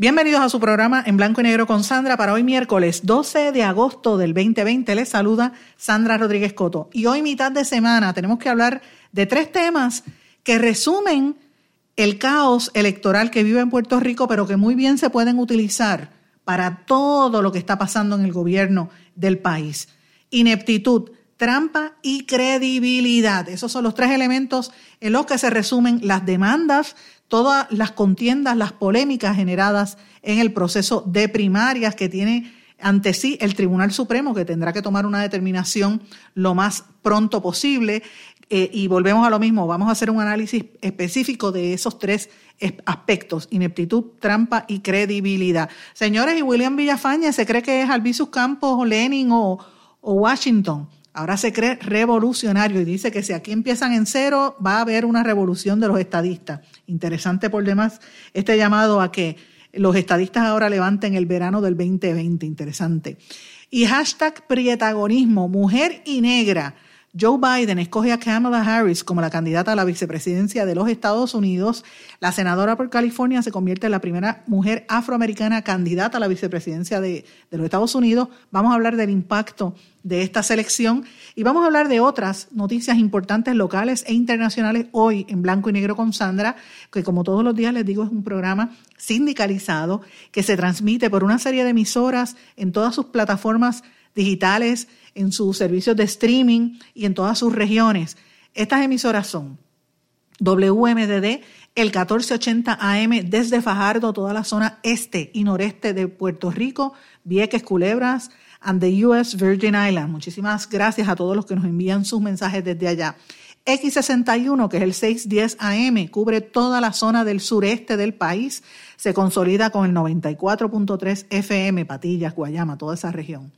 Bienvenidos a su programa en blanco y negro con Sandra para hoy miércoles 12 de agosto del 2020. Les saluda Sandra Rodríguez Coto. Y hoy mitad de semana tenemos que hablar de tres temas que resumen el caos electoral que vive en Puerto Rico, pero que muy bien se pueden utilizar para todo lo que está pasando en el gobierno del país. Ineptitud, trampa y credibilidad. Esos son los tres elementos en los que se resumen las demandas todas las contiendas, las polémicas generadas en el proceso de primarias que tiene ante sí el Tribunal Supremo, que tendrá que tomar una determinación lo más pronto posible. Eh, y volvemos a lo mismo, vamos a hacer un análisis específico de esos tres aspectos, ineptitud, trampa y credibilidad. Señores, y William Villafaña se cree que es Albizus Campos, Lenin o, o Washington. Ahora se cree revolucionario y dice que si aquí empiezan en cero, va a haber una revolución de los estadistas. Interesante por demás este llamado a que los estadistas ahora levanten el verano del 2020. Interesante. Y hashtag prietagonismo, mujer y negra. Joe Biden escoge a Kamala Harris como la candidata a la vicepresidencia de los Estados Unidos. La senadora por California se convierte en la primera mujer afroamericana candidata a la vicepresidencia de, los Estados Unidos. Vamos a hablar del impacto de esta selección y vamos a hablar de otras noticias importantes locales e internacionales hoy en blanco y negro con Sandra, que como todos los días les digo es un programa sindicalizado que se transmite por una serie de emisoras en todas sus plataformas digitales, en sus servicios de streaming y en todas sus regiones. Estas emisoras son WMDD, el 1480 AM desde Fajardo, toda la zona este y noreste de Puerto Rico, Vieques, Culebras, and the US Virgin Islands. Muchísimas gracias a todos los que nos envían sus mensajes desde allá. X61, que es el 610 AM, cubre toda la zona del sureste del país, se consolida con el 94.3 FM, Patillas, Guayama, toda esa región.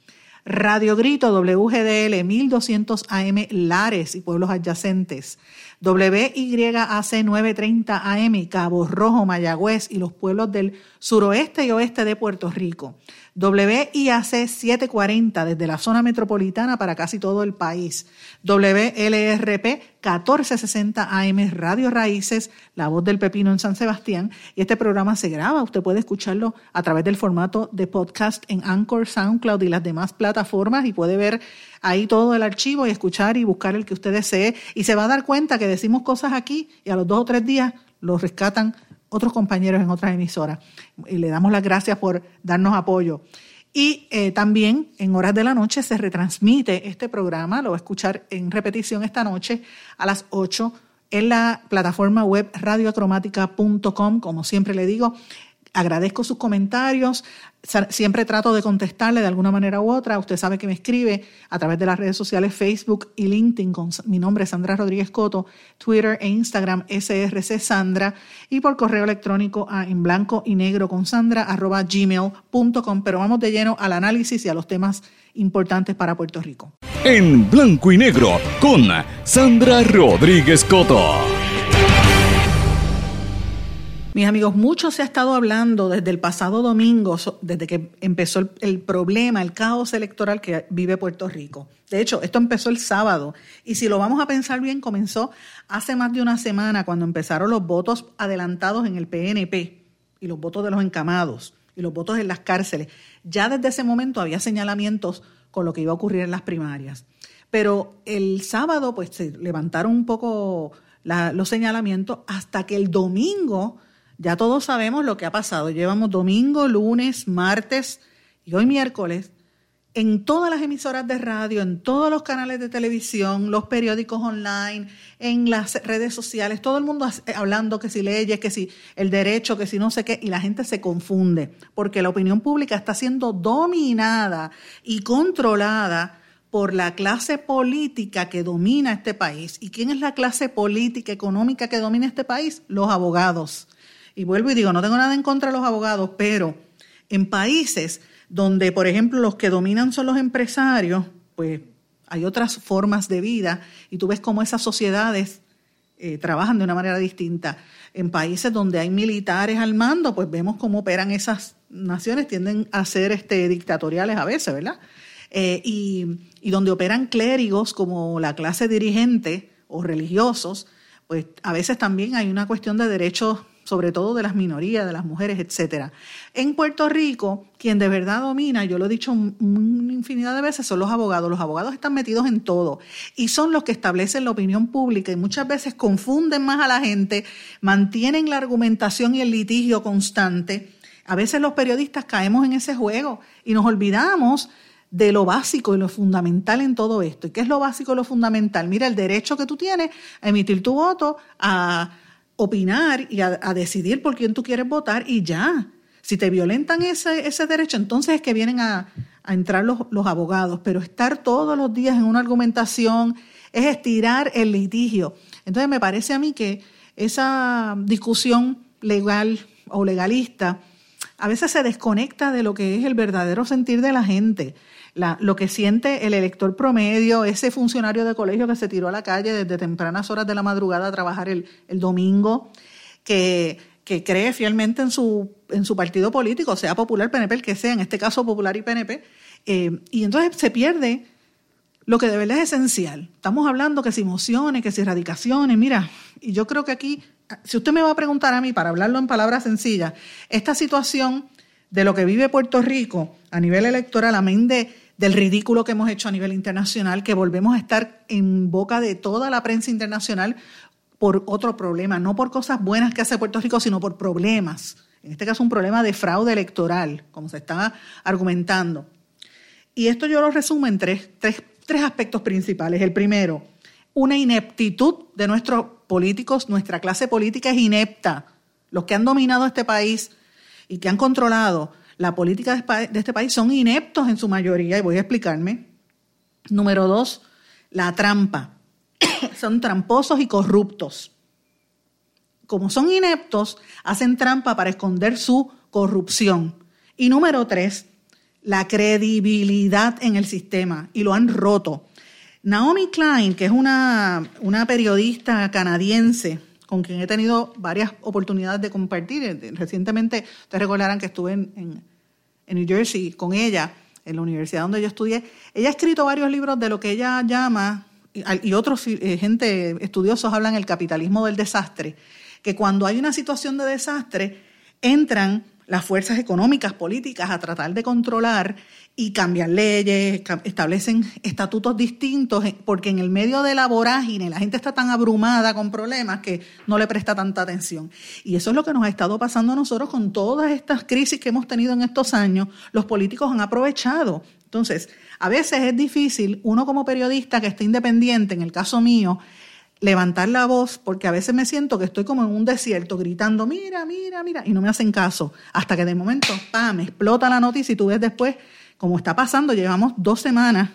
Radio Grito WGDL 1200 AM Lares y pueblos adyacentes. WYAC 930 AM Cabo Rojo, Mayagüez y los pueblos del suroeste y oeste de Puerto Rico. WIAC 740 desde la zona metropolitana para casi todo el país. WLRP 1460 AM Radio Raíces, La Voz del Pepino en San Sebastián. Y este programa se graba. Usted puede escucharlo a través del formato de podcast en Anchor, SoundCloud y las demás plataformas y puede ver ahí todo el archivo y escuchar y buscar el que usted desee. Y se va a dar cuenta que decimos cosas aquí y a los dos o tres días lo rescatan otros compañeros en otras emisoras. Y le damos las gracias por darnos apoyo. Y eh, también en horas de la noche se retransmite este programa, lo va a escuchar en repetición esta noche a las 8 en la plataforma web radioacromática.com, como siempre le digo. Agradezco sus comentarios, siempre trato de contestarle de alguna manera u otra. Usted sabe que me escribe a través de las redes sociales Facebook y LinkedIn con mi nombre es Sandra Rodríguez Coto, Twitter e Instagram SRC Sandra y por correo electrónico a en blanco y negro con Sandra arroba gmail.com. Pero vamos de lleno al análisis y a los temas importantes para Puerto Rico. En blanco y negro con Sandra Rodríguez Coto. Mis amigos, mucho se ha estado hablando desde el pasado domingo, desde que empezó el, problema, el caos electoral que vive Puerto Rico. De hecho, esto empezó el sábado y si lo vamos a pensar bien, comenzó hace más de una semana cuando empezaron los votos adelantados en el PNP y los votos de los encamados y los votos en las cárceles. Ya desde ese momento había señalamientos con lo que iba a ocurrir en las primarias. Pero el sábado, pues se levantaron un poco los señalamientos hasta que el domingo ya todos sabemos lo que ha pasado. Llevamos domingo, lunes, martes y hoy miércoles en todas las emisoras de radio, en todos los canales de televisión, los periódicos online, en las redes sociales, todo el mundo hablando que si leyes, que si el derecho, que si no sé qué, y la gente se confunde, porque la opinión pública está siendo dominada y controlada por la clase política que domina este país. ¿Y quién es la clase política, económica que domina este país? Los abogados. Y vuelvo y digo, no tengo nada en contra de los abogados, pero en países donde, por ejemplo, los que dominan son los empresarios, pues hay otras formas de vida y tú ves cómo esas sociedades eh, trabajan de una manera distinta. En países donde hay militares al mando, pues vemos cómo operan esas naciones, tienden a ser este, dictatoriales a veces, ¿verdad? Eh, y, y donde operan clérigos como la clase dirigente o religiosos, pues a veces también hay una cuestión de derechos sobre todo de las minorías, de las mujeres, etcétera. En Puerto Rico, quien de verdad domina, yo lo he dicho una infinidad de veces, son los abogados. Los abogados están metidos en todo y son los que establecen la opinión pública y muchas veces confunden más a la gente, mantienen la argumentación y el litigio constante. A veces los periodistas caemos en ese juego y nos olvidamos de lo básico y lo fundamental en todo esto. ¿Y qué es lo básico y lo fundamental? Mira, el derecho que tú tienes a emitir tu voto, a opinar y a, decidir por quién tú quieres votar y ya. Si te violentan ese, ese derecho, entonces es que vienen a, entrar los, los, abogados. Pero estar todos los días en una argumentación es estirar el litigio. Entonces me parece a mí que esa discusión legal o legalista a veces se desconecta de lo que es el verdadero sentir de la gente lo que siente el elector promedio, ese funcionario de colegio que se tiró a la calle desde tempranas horas de la madrugada a trabajar el, domingo, que, que, cree fielmente en su, en su partido político, sea popular, PNP, el que sea, en este caso popular y PNP, eh, y entonces se pierde lo que de verdad es esencial. Estamos hablando que si mociones, que si erradicaciones, mira, y yo creo que aquí, si usted me va a preguntar a mí, para hablarlo en palabras sencillas, esta situación de lo que vive Puerto Rico a nivel electoral, amén de, del ridículo que hemos hecho a nivel internacional, que volvemos a estar en boca de toda la prensa internacional por otro problema, no por cosas buenas que hace Puerto Rico, sino por problemas. En este caso, un problema de fraude electoral, como se está argumentando. Y esto yo lo resumo en tres, tres, tres aspectos principales. El primero, una ineptitud de nuestros políticos, nuestra clase política es inepta. Los que han dominado este país y que han controlado la política de este país son ineptos en su mayoría, y voy a explicarme. Número dos, la trampa. son tramposos y corruptos. Como son ineptos, hacen trampa para esconder su corrupción. Y número tres, la credibilidad en el sistema, y lo han roto. Naomi Klein, que es una, una periodista canadiense, con quien he tenido varias oportunidades de compartir. Eh, recientemente, ustedes recordarán que estuve en, New Jersey con ella, en la universidad donde yo estudié. Ella ha escrito varios libros de lo que ella llama, y otros eh, gente estudiosos hablan el capitalismo del desastre, que cuando hay una situación de desastre, entran las fuerzas económicas, políticas a tratar de controlar y cambiar leyes, establecen estatutos distintos, eh, porque en el medio de la vorágine la gente está tan abrumada con problemas que no le presta tanta atención. Y eso es lo que nos ha estado pasando a nosotros con todas estas crisis que hemos tenido en estos años. Los políticos han aprovechado. Entonces, a veces es difícil, uno como periodista que esté independiente, en el caso mío, levantar la voz, porque a veces me siento que estoy como en un desierto gritando, mira, mira, mira, y no me hacen caso, hasta que de momento, ¡pam!, explota la noticia y tú ves después, como está pasando, llevamos dos semanas,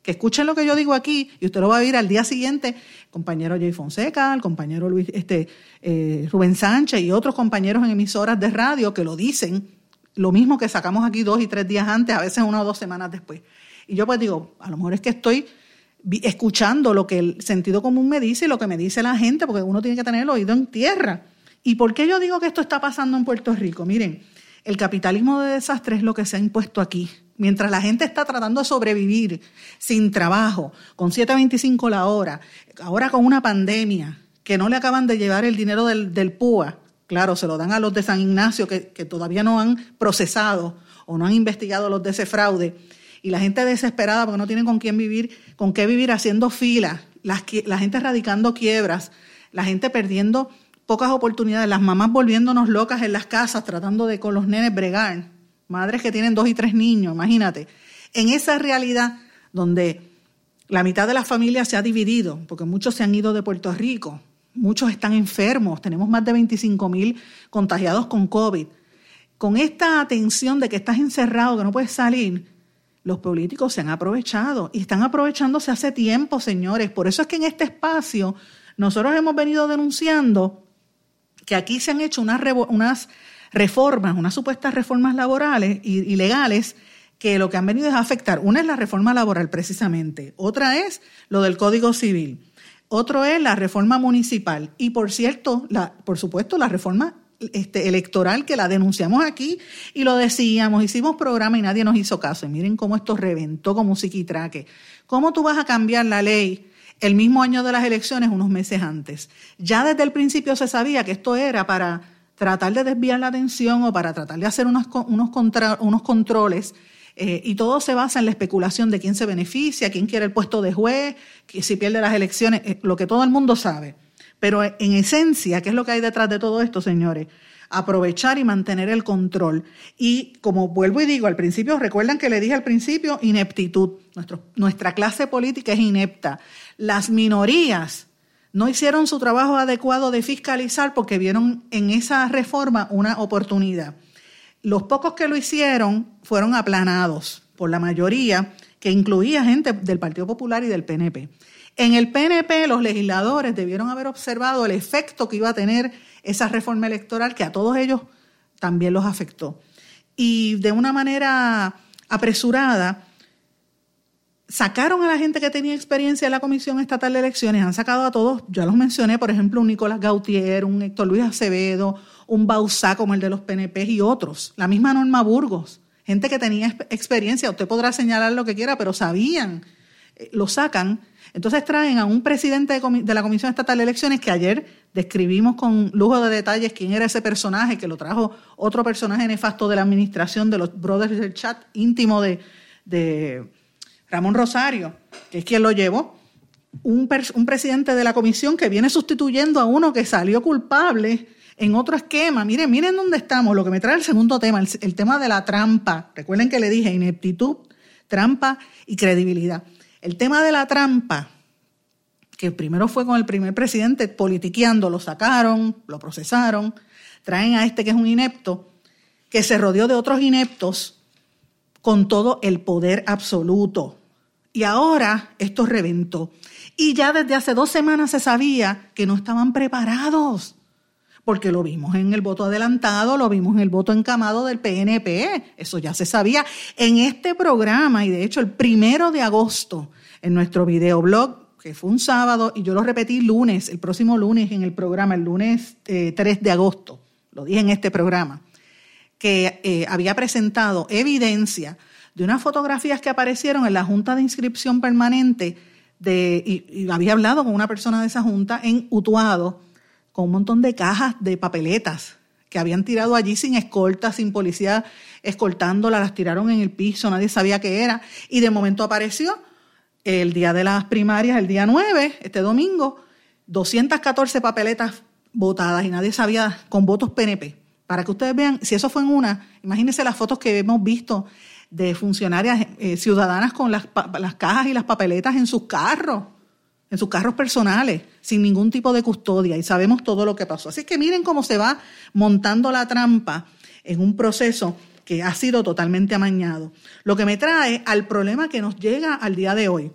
que escuchen lo que yo digo aquí y usted lo va a oír al día siguiente, compañero Jay Fonseca, el compañero Luis, este, eh, Rubén Sánchez y otros compañeros en emisoras de radio que lo dicen, lo mismo que sacamos aquí dos y tres días antes, a veces una o dos semanas después. Y yo pues digo, a lo mejor es que estoy escuchando lo que el sentido común me dice y lo que me dice la gente, porque uno tiene que tener el oído en tierra. ¿Y por qué yo digo que esto está pasando en Puerto Rico? Miren, el capitalismo de desastre es lo que se ha impuesto aquí. Mientras la gente está tratando de sobrevivir sin trabajo, con 7.25 la hora, ahora con una pandemia, que no le acaban de llevar el dinero del, PUA, claro, se lo dan a los de San Ignacio que, todavía no han procesado o no han investigado los de ese fraude y la gente desesperada porque no tienen con quién vivir, con qué vivir haciendo filas, la gente radicando quiebras, la gente perdiendo pocas oportunidades, las mamás volviéndonos locas en las casas tratando de con los nenes bregar, madres que tienen dos y tres niños, imagínate. En esa realidad donde la mitad de las familias se ha dividido, porque muchos se han ido de Puerto Rico, muchos están enfermos, tenemos más de 25 mil contagiados con COVID. Con esta atención de que estás encerrado, que no puedes salir, los políticos se han aprovechado y están aprovechándose hace tiempo, señores. Por eso es que en este espacio nosotros hemos venido denunciando que aquí se han hecho unas, unas reformas, unas supuestas reformas laborales y, legales que lo que han venido es a afectar. Una es la reforma laboral precisamente, otra es lo del Código Civil, otro es la reforma municipal y por cierto, por supuesto, la reforma este, electoral que la denunciamos aquí y lo decíamos, hicimos programa y nadie nos hizo caso. Y miren cómo esto reventó como psiquitraque. ¿Cómo tú vas a cambiar la ley el mismo año de las elecciones, unos meses antes? Ya desde el principio se sabía que esto era para tratar de desviar la atención o para tratar de hacer unos, unos, unos controles. Eh, y todo se basa en la especulación de quién se beneficia, quién quiere el puesto de juez, si pierde las elecciones, eh, lo que todo el mundo sabe. Pero en esencia, ¿qué es lo que hay detrás de todo esto, señores? Aprovechar y mantener el control. Y como vuelvo y digo al principio, recuerdan que le dije al principio, ineptitud. nuestra clase política es inepta. Las minorías no hicieron su trabajo adecuado de fiscalizar porque vieron en esa reforma una oportunidad. Los pocos que lo hicieron fueron aplanados por la mayoría, que incluía gente del Partido Popular y del PNP. En el PNP los legisladores debieron haber observado el efecto que iba a tener esa reforma electoral que a todos ellos también los afectó. Y de una manera apresurada, sacaron a la gente que tenía experiencia en la Comisión Estatal de Elecciones, han sacado a todos, ya los mencioné, por ejemplo, un Nicolás Gautier, un Héctor Luis Acevedo, un Bausá como el de los PNP y otros, la misma Norma Burgos, gente que tenía experiencia, usted podrá señalar lo que quiera, pero sabían, eh, lo sacan. Entonces traen a un presidente de, la Comisión Estatal de Elecciones que ayer describimos con lujo de detalles quién era ese personaje, que lo trajo otro personaje nefasto de la administración de los Brothers del Chat, íntimo de Ramón Rosario, que es quien lo llevó, un, presidente de la comisión que viene sustituyendo a uno que salió culpable en otro esquema. Miren, miren dónde estamos, lo que me trae el segundo tema, el, tema de la trampa. Recuerden que le dije ineptitud, trampa y credibilidad. El tema de la trampa, que primero fue con el primer presidente politiqueando, lo sacaron, lo procesaron, traen a este que es un inepto, que se rodeó de otros ineptos con todo el poder absoluto. Y ahora esto reventó. Y ya desde hace dos semanas se sabía que no estaban preparados, porque lo vimos en el voto adelantado, lo vimos en el voto encamado del PNP, eso ya se sabía. En este programa, y de hecho el primero de agosto, en nuestro videoblog, que fue un sábado, y yo lo repetí lunes, el próximo lunes en el programa, el lunes 3 eh, de agosto, lo dije en este programa, que eh, había presentado evidencia de unas fotografías que aparecieron en la Junta de Inscripción Permanente, de, y, había hablado con una persona de esa Junta en Utuado, con un montón de cajas de papeletas que habían tirado allí sin escolta, sin policía escoltándolas, las tiraron en el piso, nadie sabía qué era, y de momento apareció el día de las primarias, el día 9, este domingo, 214 papeletas votadas y nadie sabía con votos PNP. Para que ustedes vean, si eso fue en una, imagínense las fotos que hemos visto de funcionarias eh, ciudadanas con las, las cajas y las papeletas en sus carros, en sus carros personales, sin ningún tipo de custodia, y sabemos todo lo que pasó. Así que miren cómo se va montando la trampa en un proceso que ha sido totalmente amañado. Lo que me trae al problema que nos llega al día de hoy.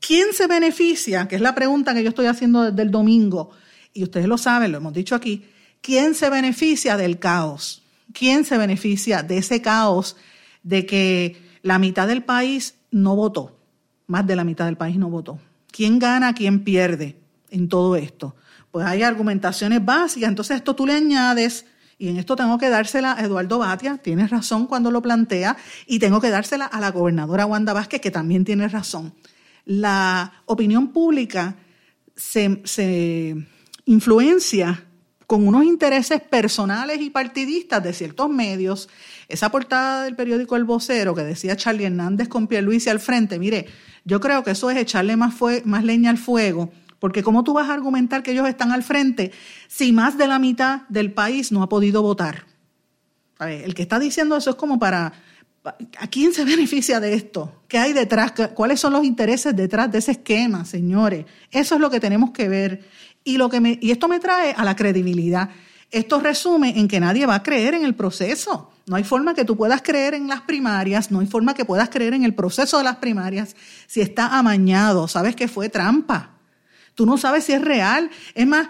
¿Quién se beneficia? Que es la pregunta que yo estoy haciendo desde el domingo, y ustedes lo saben, lo hemos dicho aquí. ¿Quién se beneficia del caos? ¿Quién se beneficia de ese caos de que la mitad del país no votó, más de la mitad del país no votó. ¿Quién gana, quién pierde en todo esto? Pues hay argumentaciones básicas, entonces esto tú le añades, y en esto tengo que dársela a Eduardo Batia, tiene razón cuando lo plantea, y tengo que dársela a la gobernadora Wanda Vázquez, que también tiene razón. La opinión pública se, se influencia con unos intereses personales y partidistas de ciertos medios. Esa portada del periódico El Vocero que decía Charlie Hernández con Pierluisi al frente, mire, yo creo que eso es echarle más, más leña al fuego, porque ¿cómo tú vas a argumentar que ellos están al frente si más de la mitad del país no ha podido votar? el que está diciendo eso es como para... ¿A quién se beneficia de esto? ¿Qué hay detrás? ¿Cuáles son los intereses detrás de ese esquema, señores? Eso es lo que tenemos que ver. Y, lo que y esto me trae a la credibilidad. Esto resume en que nadie va a creer en el proceso. No hay forma que tú puedas creer en las primarias, no hay forma que puedas creer en el proceso de las primarias si está amañado. Sabes que fue trampa. Tú no sabes si es real. Es más,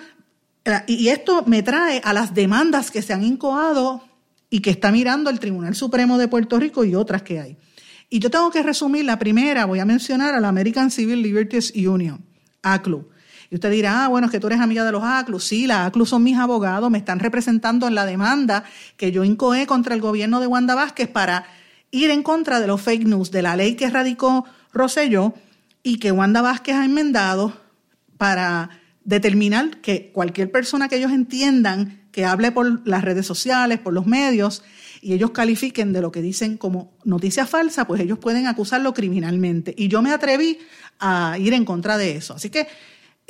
y esto me trae a las demandas que se han incoado y que está mirando el Tribunal Supremo de Puerto Rico y otras que hay. Y yo tengo que resumir la primera, voy a mencionar a la American Civil Liberties Union, ACLU. Y usted dirá, ah, bueno, es que tú eres amiga de los ACLU. Sí, la ACLU son mis abogados, me están representando en la demanda que yo incoé contra el gobierno de Wanda Vázquez para ir en contra de los fake news, de la ley que radicó Rosselló y que Wanda Vázquez ha enmendado para determinar que cualquier persona que ellos entiendan que hable por las redes sociales, por los medios, y ellos califiquen de lo que dicen como noticia falsa, pues ellos pueden acusarlo criminalmente. Y yo me atreví a ir en contra de eso. Así que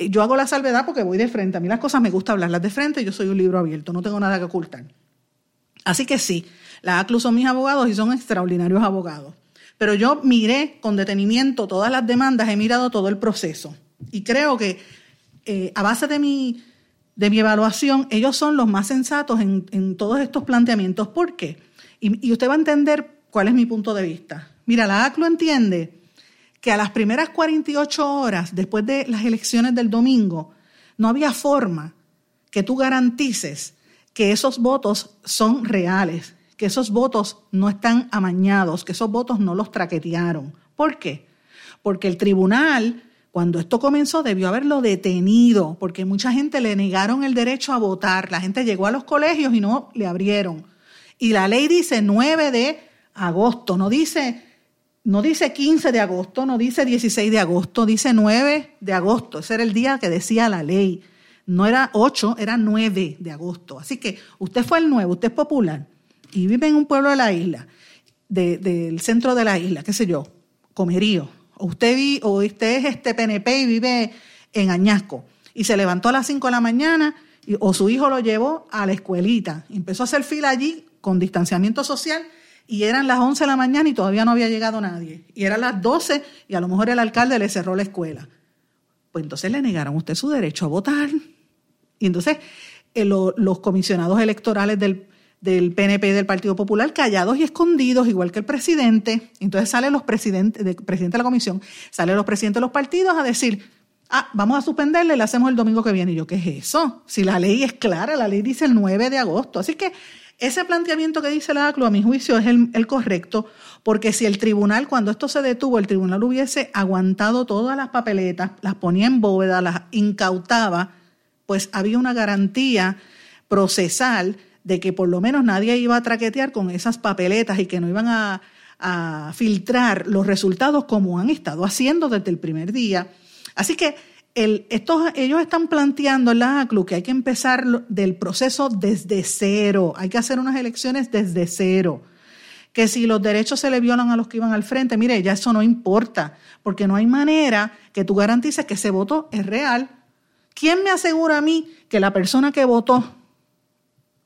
yo hago la salvedad porque voy de frente. A mí las cosas me gusta hablarlas de frente, yo soy un libro abierto, no tengo nada que ocultar. Así que sí, la ACLU son mis abogados y son extraordinarios abogados. Pero yo miré con detenimiento todas las demandas, he mirado todo el proceso. Y creo que eh, a base de mi, de mi evaluación, ellos son los más sensatos en, todos estos planteamientos. ¿Por qué? Y, y usted va a entender cuál es mi punto de vista. Mira, la ACLU entiende que a las primeras 48 horas después de las elecciones del domingo, no había forma que tú garantices que esos votos son reales, que esos votos no están amañados, que esos votos no los traquetearon. ¿Por qué? Porque el tribunal, cuando esto comenzó, debió haberlo detenido, porque mucha gente le negaron el derecho a votar. La gente llegó a los colegios y no le abrieron. Y la ley dice 9 de agosto, no dice no dice 15 de agosto, no dice 16 de agosto, dice 9 de agosto. Ese era el día que decía la ley. No era 8, era 9 de agosto. Así que usted fue el nuevo, usted es popular y vive en un pueblo de la isla, del centro de la isla, qué sé yo, Comerío. O usted, vi, o usted es este PNP y vive en Añasco y se levantó a las 5 de la mañana o su hijo lo llevó a la escuelita. Empezó a hacer fila allí con distanciamiento social y eran las 11 de la mañana y todavía no había llegado nadie. Y eran las 12 y a lo mejor el alcalde le cerró la escuela. Pues entonces le negaron a usted su derecho a votar. Y entonces eh, los comisionados electorales del, del PNP y del Partido Popular callados y escondidos, igual que el presidente. Entonces salen los presidentes, de, presidente de la comisión, salen los presidentes de los partidos a decir, ah, vamos a suspenderle, le hacemos el domingo que viene. Y yo, ¿qué es eso? Si la ley es clara, la ley dice el 9 de agosto. Así que ese planteamiento que dice la ACLU, a mi juicio, es el, correcto, porque si el tribunal, cuando esto se detuvo, el tribunal hubiese aguantado todas las papeletas, las ponía en bóveda, las incautaba, pues había una garantía procesal de que por lo menos nadie iba a traquetear con esas papeletas y que no iban a, a filtrar los resultados como han estado haciendo desde el primer día. Así que ellos están planteando en la ACLU que hay que empezar del proceso desde cero, hay que hacer unas elecciones desde cero. Que si los derechos se le violan a los que iban al frente, mire, ya eso no importa, porque no hay manera que tú garantices que ese voto es real. ¿Quién me asegura a mí que la persona que votó,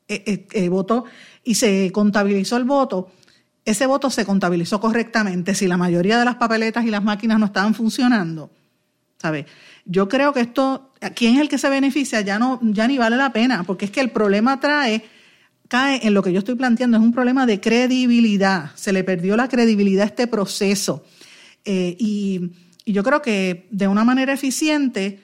eh, eh, eh, votó y se contabilizó el voto, ese voto se contabilizó correctamente si la mayoría de las papeletas y las máquinas no estaban funcionando? ¿Sabe? Yo creo que esto, ¿quién es el que se beneficia? Ya, no, ya ni vale la pena, porque es que el problema trae, cae en lo que yo estoy planteando, es un problema de credibilidad. Se le perdió la credibilidad a este proceso. Eh, y, yo creo que de una manera eficiente,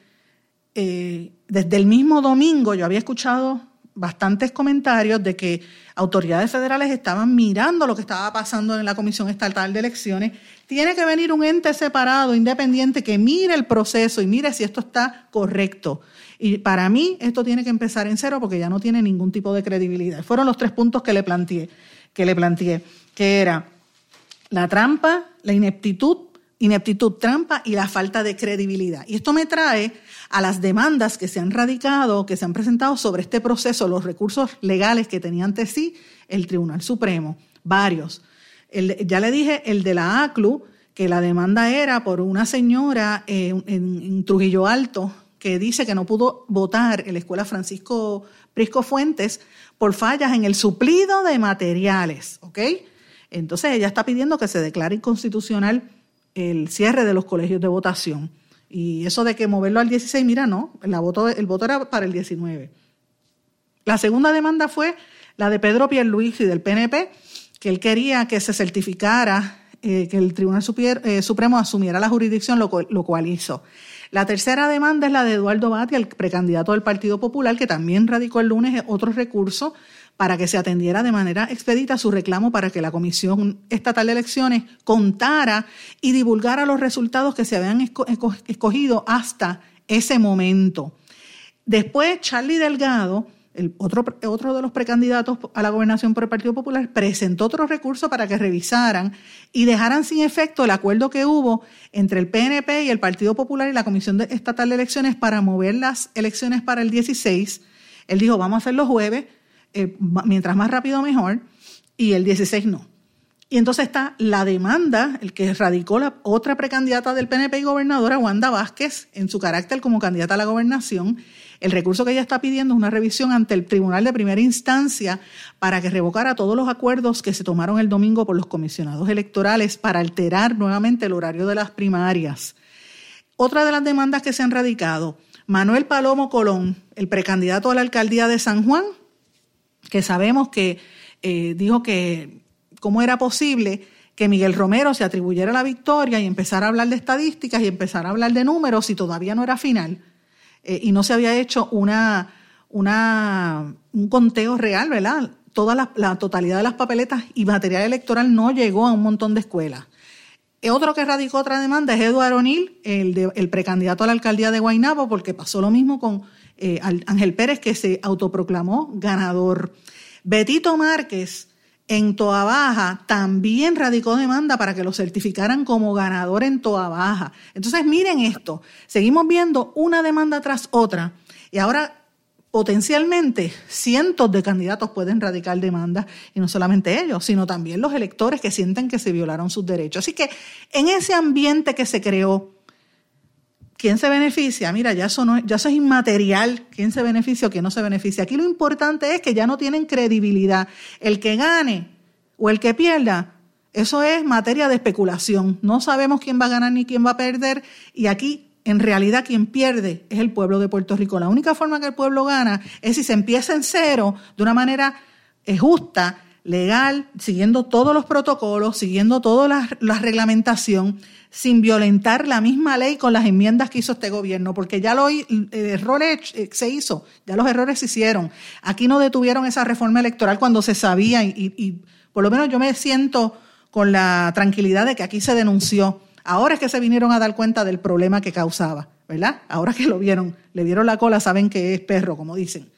eh, desde el mismo domingo yo había escuchado bastantes comentarios de que autoridades federales estaban mirando lo que estaba pasando en la Comisión Estatal de Elecciones. Tiene que venir un ente separado, independiente, que mire el proceso y mire si esto está correcto. Y para mí esto tiene que empezar en cero porque ya no tiene ningún tipo de credibilidad. Fueron los tres puntos que le planteé, que le planteé, que era la trampa, la ineptitud, ineptitud, trampa y la falta de credibilidad. Y esto me trae a las demandas que se han radicado, que se han presentado sobre este proceso, los recursos legales que tenía ante sí el Tribunal Supremo, varios. Ya le dije el de la ACLU, que la demanda era por una señora en, Trujillo Alto que dice que no pudo votar en la Escuela Francisco Prisco Fuentes por fallas en el suplido de materiales, ¿ok? Entonces ella está pidiendo que se declare inconstitucional el cierre de los colegios de votación. Y eso de que moverlo al 16, mira, no, el voto, era para el 19. La segunda demanda fue la de Pedro Pierluisi del PNP, que él quería que se certificara que el Tribunal Supremo asumiera la jurisdicción, lo, cual hizo. La tercera demanda es la de Eduardo Bati, el precandidato del Partido Popular, que también radicó el lunes otro recurso para que se atendiera de manera expedita su reclamo para que la Comisión Estatal de Elecciones contara y divulgara los resultados que se habían escogido hasta ese momento. Después, Charlie Delgado el otro, otro de los precandidatos a la gobernación por el Partido Popular presentó otro recurso para que revisaran y dejaran sin efecto el acuerdo que hubo entre el PNP y el Partido Popular y la Comisión Estatal de Elecciones para mover las elecciones para el 16. Él dijo, vamos a hacerlo jueves, eh, mientras más rápido mejor, y el 16 no. Y entonces está la demanda, el que radicó la otra precandidata del PNP y gobernadora, Wanda Vázquez, en su carácter como candidata a la gobernación, el recurso que ella está pidiendo es una revisión ante el Tribunal de Primera Instancia para que revocara todos los acuerdos que se tomaron el domingo por los comisionados electorales para alterar nuevamente el horario de las primarias. Otra de las demandas que se han radicado, Manuel Palomo Colón, el precandidato a la alcaldía de San Juan, que sabemos que eh, dijo que cómo era posible que Miguel Romero se atribuyera la victoria y empezara a hablar de estadísticas y empezara a hablar de números y todavía no era final. Eh, y no se había hecho una, una, un conteo real, ¿verdad? Toda la, totalidad de las papeletas y material electoral no llegó a un montón de escuelas. Eh, otro que radicó otra demanda es Eduardo O'Neill, el, el precandidato a la alcaldía de Guaynabo, porque pasó lo mismo con eh, Ángel Pérez, que se autoproclamó ganador. Betito Márquez, en Toa Baja también radicó demanda para que lo certificaran como ganador en Toa Baja. Entonces, miren esto, seguimos viendo una demanda tras otra y ahora potencialmente cientos de candidatos pueden radicar demandas y no solamente ellos, sino también los electores que sienten que se violaron sus derechos. Así que en ese ambiente que se creó, ¿Quién se beneficia? Mira, ya eso, ya eso es inmaterial. ¿Quién se beneficia o quién no se beneficia? Aquí lo importante es que ya no tienen credibilidad. El que gane o el que pierda, eso es materia de especulación. No sabemos quién va a ganar ni quién va a perder. Y aquí, en realidad, quien pierde es el pueblo de Puerto Rico. La única forma que el pueblo gana es si se empieza en cero de una manera eh, justa, legal, siguiendo todos los protocolos, siguiendo toda la, la reglamentación sin violentar la misma ley con las enmiendas que hizo este gobierno, porque ya lo, el error eh, se hizo, ya los errores se hicieron. Aquí no detuvieron esa reforma electoral cuando se sabía y, y por lo menos yo me siento con la tranquilidad de que aquí se denunció. Ahora es que se vinieron a dar cuenta del problema que causaba, ¿verdad? Ahora que lo vieron, le vieron la cola, saben que es perro, como dicen.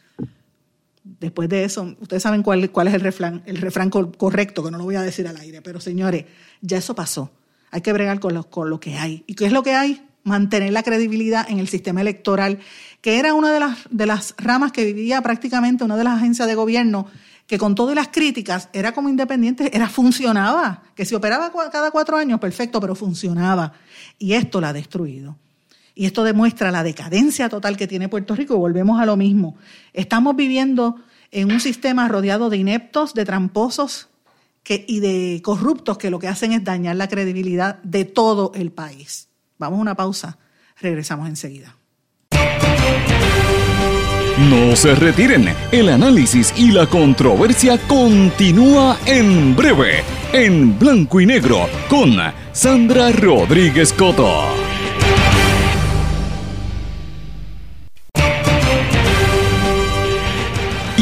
Después de eso, ustedes saben cuál, es el refrán, el refrán correcto, que no lo voy a decir al aire, pero señores, ya eso pasó. Hay que bregar con lo, con lo que hay. ¿Y qué es lo que hay? Mantener la credibilidad en el sistema electoral, que era una de las, de las ramas que vivía prácticamente una de las agencias de gobierno que con todas las críticas era como independiente, era funcionaba, que si operaba cada cuatro años, perfecto, pero funcionaba. Y esto la ha destruido. Y esto demuestra la decadencia total que tiene Puerto Rico. Volvemos a lo mismo. Estamos viviendo en un sistema rodeado de ineptos, de tramposos, y de corruptos que lo que hacen es dañar la credibilidad de todo el país. Vamos a una pausa, regresamos enseguida. No se retiren, el análisis y la controversia continúa en breve, en blanco y negro, con Sandra Rodríguez Coto.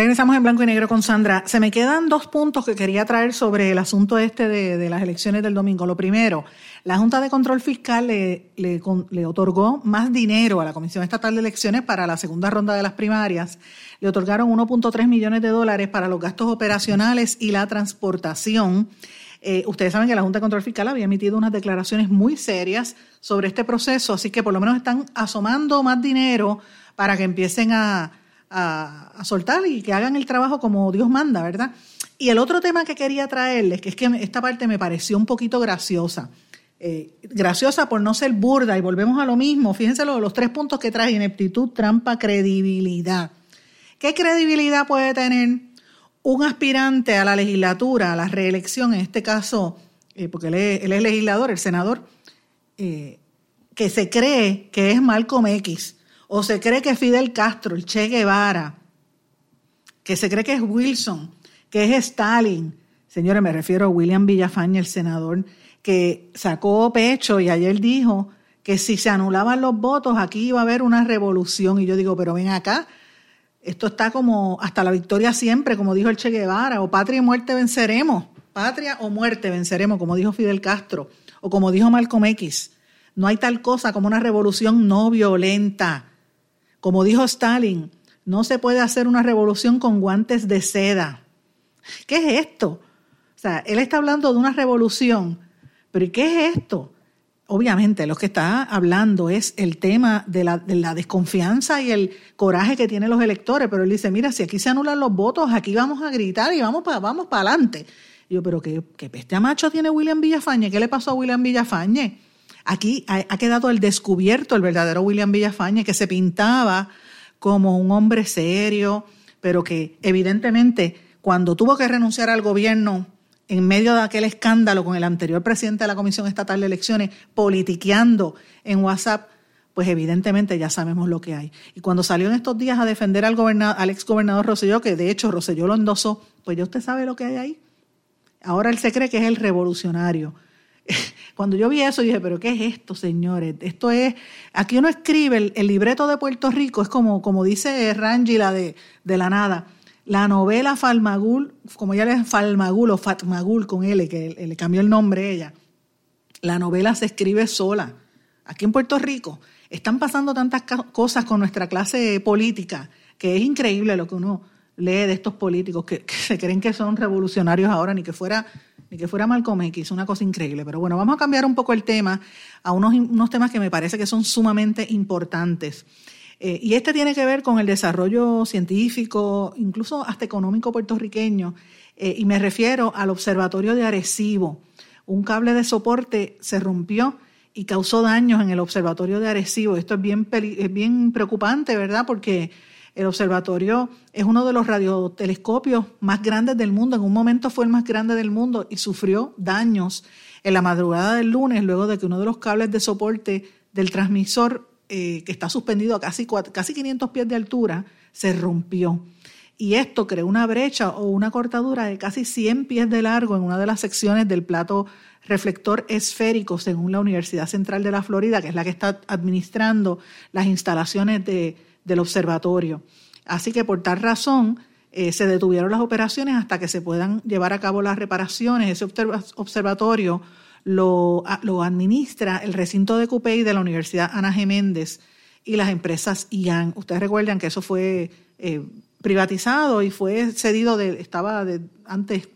Regresamos en blanco y negro con Sandra. Se me quedan dos puntos que quería traer sobre el asunto este de, las elecciones del domingo. Lo primero, la Junta de Control Fiscal le, otorgó más dinero a la Comisión Estatal de Elecciones para la segunda ronda de las primarias. Le otorgaron 1.3 millones de dólares para los gastos operacionales y la transportación. Eh, ustedes saben que la Junta de Control Fiscal había emitido unas declaraciones muy serias sobre este proceso, así que por lo menos están asomando más dinero para que empiecen a a, soltar y que hagan el trabajo como Dios manda, ¿verdad? Y el otro tema que quería traerles, que es que esta parte me pareció un poquito graciosa. Eh, graciosa por no ser burda, y volvemos a lo mismo. Fíjense los, tres puntos que trae: ineptitud, trampa, credibilidad. ¿Qué credibilidad puede tener un aspirante a la legislatura, a la reelección, en este caso eh, porque él es, legislador, el senador, eh, que se cree que es Malcolm X, o se cree que es Fidel Castro, el Che Guevara, que se cree que es Wilson, que es Stalin. Señores, me refiero a William Villafaña, el senador, que sacó pecho y ayer dijo que si se anulaban los votos aquí iba a haber una revolución. Y yo digo, pero ven acá, esto está como hasta la victoria siempre, como dijo el Che Guevara, o patria y muerte venceremos, patria o muerte venceremos, como dijo Fidel Castro, o como dijo Malcolm X. No hay tal cosa como una revolución no violenta. Como dijo Stalin, no se puede hacer una revolución con guantes de seda. ¿Qué es esto? O sea, él está hablando de una revolución, pero qué es esto? obviamente lo que está hablando es el tema de la, desconfianza y el coraje que tienen los electores, pero él dice, mira, si aquí se anulan los votos, aquí vamos a gritar y vamos para vamos adelante. yo, pero ¿qué, qué peste a macho tiene William Villafañe? ¿Qué le pasó a William Villafañe? Aquí ha, quedado el descubierto el verdadero William Villafañe, que se pintaba como un hombre serio, pero que evidentemente cuando tuvo que renunciar al gobierno en medio de aquel escándalo con el anterior presidente de la Comisión Estatal de Elecciones politiqueando en WhatsApp, pues evidentemente ya sabemos lo que hay. Y cuando salió en estos días a defender al, al ex gobernador Rosselló, que de hecho Rosselló lo endosó, pues ya usted sabe lo que hay ahí. Ahora él se cree que es el revolucionario. Cuando yo vi eso dije, pero ¿qué es esto, señores? Esto es, aquí uno escribe el, libreto de Puerto Rico, es como, como dice Rangi, la de, de la nada la novela Falmagul, como ya le Falmagul o Fatmagul con L, que le cambió el nombre ella, la novela se escribe sola. Aquí en Puerto Rico están pasando tantas cosas con nuestra clase política que es increíble lo que uno lee de estos políticos que, se creen que son revolucionarios ahora, ni que fuera ni que fuera Malcolm X, una cosa increíble. Pero bueno, vamos a cambiar un poco el tema a unos, unos temas que me parece que son sumamente importantes. Eh, y este tiene que ver con el desarrollo científico, incluso hasta económico puertorriqueño, eh, y me refiero al Observatorio de Arecibo. Un cable de soporte se rompió y causó daños en el Observatorio de Arecibo. Esto es bien, es bien preocupante, ¿verdad? Porque el observatorio es uno de los radiotelescopios más grandes del mundo. En un momento fue el más grande del mundo y sufrió daños en la madrugada del lunes, luego de que uno de los cables de soporte del transmisor eh, que está suspendido a casi, casi 500 pies de altura, se rompió. Y esto creó una brecha o una cortadura de casi 100 pies de largo en una de las secciones del plato reflector esférico, según la Universidad Central de la Florida, que es la que está administrando las instalaciones del observatorio. Así que por tal razón eh, se detuvieron las operaciones hasta que se puedan llevar a cabo las reparaciones. Ese observatorio lo, administra el recinto de Cupey de la Universidad Ana Geméndez y las empresas IAN. Ustedes recuerdan que eso fue eh, privatizado y fue cedido, de, estaba de, antes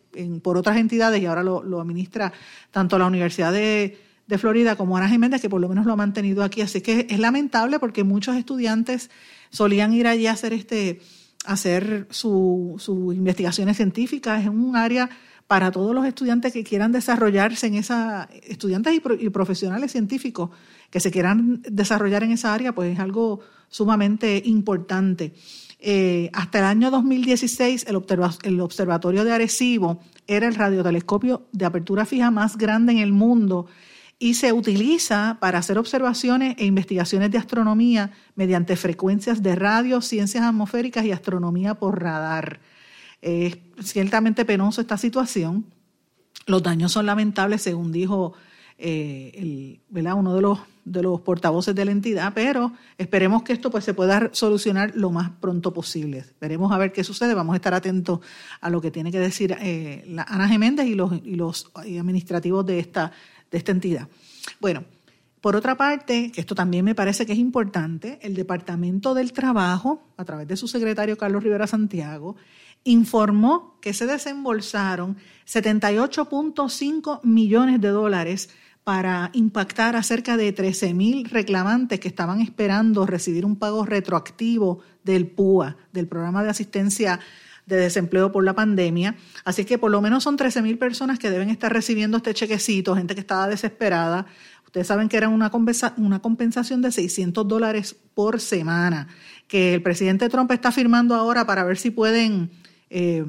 por otras entidades y ahora lo, administra tanto la Universidad de, Florida como Ana Geméndez, que por lo menos lo ha mantenido aquí. Así que es lamentable porque muchos estudiantes solían ir allí a hacer, este, hacer sus su investigaciones científicas. Es un área para todos los estudiantes que quieran desarrollarse en esa, estudiantes y, profesionales científicos que se quieran desarrollar en esa área, pues es algo sumamente importante. Eh, hasta el año 2016, el, el Observatorio de Arecibo era el radiotelescopio de apertura fija más grande en el mundo y se utiliza para hacer observaciones e investigaciones de astronomía mediante frecuencias de radio, ciencias atmosféricas y astronomía por radar. Es ciertamente penoso esta situación. Los daños son lamentables, según dijo eh, uno de los, de los portavoces de la entidad, pero esperemos que esto pues, se pueda solucionar lo más pronto posible. Veremos a ver qué sucede. Vamos a estar atentos a lo que tiene que decir eh, la Ana Geméndez y los, y los administrativos de esta, de esta entidad. Bueno, por otra parte, esto también me parece que es importante, el Departamento del Trabajo, a través de su secretario Carlos Rivera Santiago, informó que se desembolsaron 78.5 millones de dólares para impactar a cerca de 13 mil reclamantes que estaban esperando recibir un pago retroactivo del PUA, del Programa de Asistencia de Desempleo por la Pandemia. Así que por lo menos son 13 mil personas que deben estar recibiendo este chequecito, gente que estaba desesperada. Ustedes saben que era una, compensación de 600 dólares por semana, que el presidente Trump está firmando ahora para ver si pueden eh,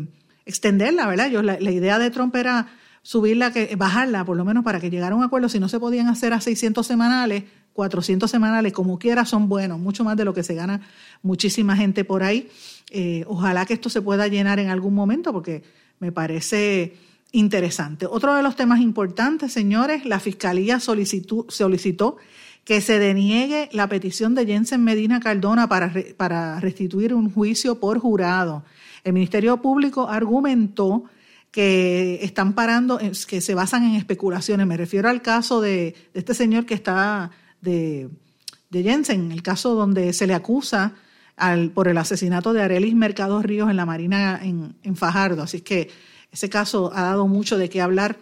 extenderla, ¿verdad? Yo, la, idea de Trump era subirla, que, bajarla por lo menos para que llegara a un acuerdo. Si no se podían hacer a 600 semanales, 400 semanales, como quiera, son buenos, mucho más de lo que se gana muchísima gente por ahí. Eh, ojalá que esto se pueda llenar en algún momento porque me parece interesante. Otro de los temas importantes, señores, la Fiscalía solicitó, solicitó que se deniegue la petición de Jensen Medina Cardona para, para restituir un juicio por jurado. El Ministerio Público argumentó que están parando, que se basan en especulaciones. Me refiero al caso de, este señor que está de, de, Jensen, el caso donde se le acusa al, por el asesinato de Arelis Mercado Ríos en la Marina en, Fajardo. Así que ese caso ha dado mucho de qué hablar.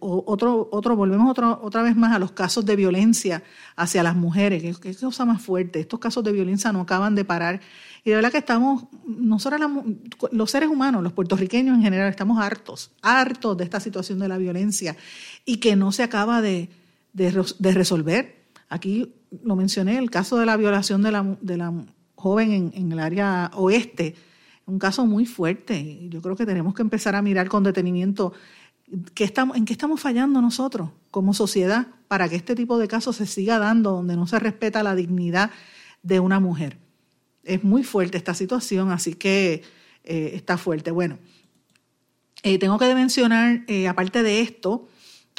otro, otro, volvemos otro, otra vez más a los casos de violencia hacia las mujeres, que, que cosa más fuerte. Estos casos de violencia no acaban de parar y de verdad que estamos, nosotros los seres humanos, los puertorriqueños en general, estamos hartos, hartos de esta situación de la violencia y que no se acaba de, resolver. Aquí lo mencioné, el caso de la violación de la, joven en, el área oeste, un caso muy fuerte. Yo creo que tenemos que empezar a mirar con detenimiento qué estamos, en qué estamos fallando nosotros como sociedad para que este tipo de casos se siga dando donde no se respeta la dignidad de una mujer es muy fuerte esta situación, así que eh, está fuerte. Bueno, eh, tengo que mencionar, eh, aparte de esto,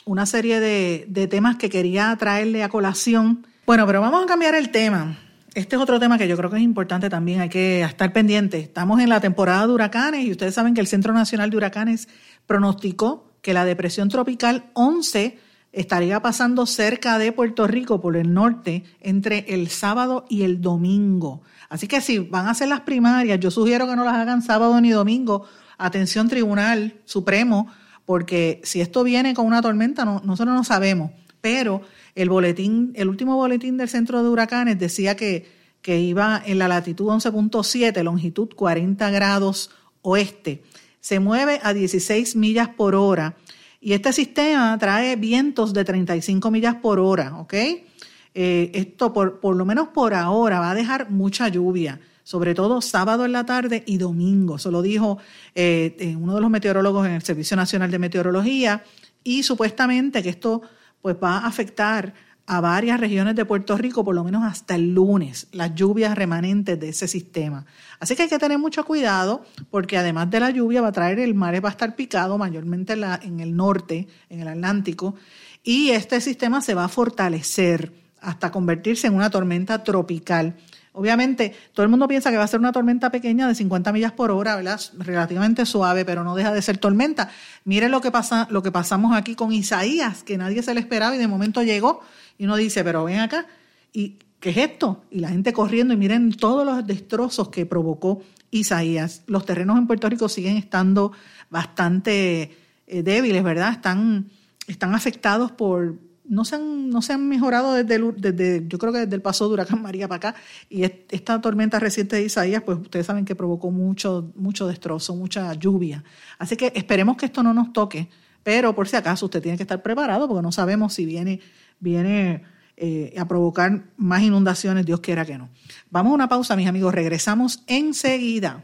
una serie de, de, temas que quería traerle a colación. Bueno, pero vamos a cambiar el tema. Este es otro tema que yo creo que es importante también, hay que estar pendiente. Estamos en la temporada de huracanes y ustedes saben que el Centro Nacional de Huracanes pronosticó que la depresión tropical 11 estaría pasando cerca de Puerto Rico por el norte entre el sábado y el domingo. Así que si van a hacer las primarias, yo sugiero que no las hagan sábado ni domingo. Atención Tribunal Supremo, porque si esto viene con una tormenta, no, nosotros no sabemos. Pero el boletín, el último boletín del Centro de Huracanes decía que, que iba en la latitud 11.7, longitud 40 grados oeste. Se mueve a 16 millas por hora. Y este sistema trae vientos de 35 millas por hora, ¿ok? Eh, esto por, por lo menos por ahora va a dejar mucha lluvia, sobre todo sábado en la tarde y domingo. Eso lo dijo eh, eh, uno de los meteorólogos en el Servicio Nacional de Meteorología y supuestamente que esto pues va a afectar a varias regiones de Puerto Rico, por lo menos hasta el lunes, las lluvias remanentes de ese sistema. Así que hay que tener mucho cuidado porque además de la lluvia va a traer el mar, va a estar picado mayormente en, el norte, en el Atlántico, y este sistema se va a fortalecer hasta convertirse en una tormenta tropical. Obviamente, todo el mundo piensa que va a ser una tormenta pequeña de 50 millas por hora, ¿verdad? Relativamente suave, pero no deja de ser tormenta. Miren lo que pasa, lo que pasamos aquí con Isaías, que nadie se le esperaba y de momento llegó y uno dice, pero ven acá, ¿y qué es esto? Y la gente corriendo y miren todos los destrozos que provocó Isaías. Los terrenos en Puerto Rico siguen estando bastante eh, débiles, ¿verdad? Están, están afectados por, no se han, no se han mejorado desde, desde, yo creo que desde el paso de Huracán María para acá. Y esta tormenta reciente de Isaías, pues ustedes saben que provocó mucho, mucho destrozo, mucha lluvia. Así que esperemos que esto no nos toque, pero por si acaso usted tiene que estar preparado porque no sabemos si viene, viene eh, a provocar más inundaciones, Dios quiera que no. Vamos a una pausa, mis amigos, regresamos enseguida.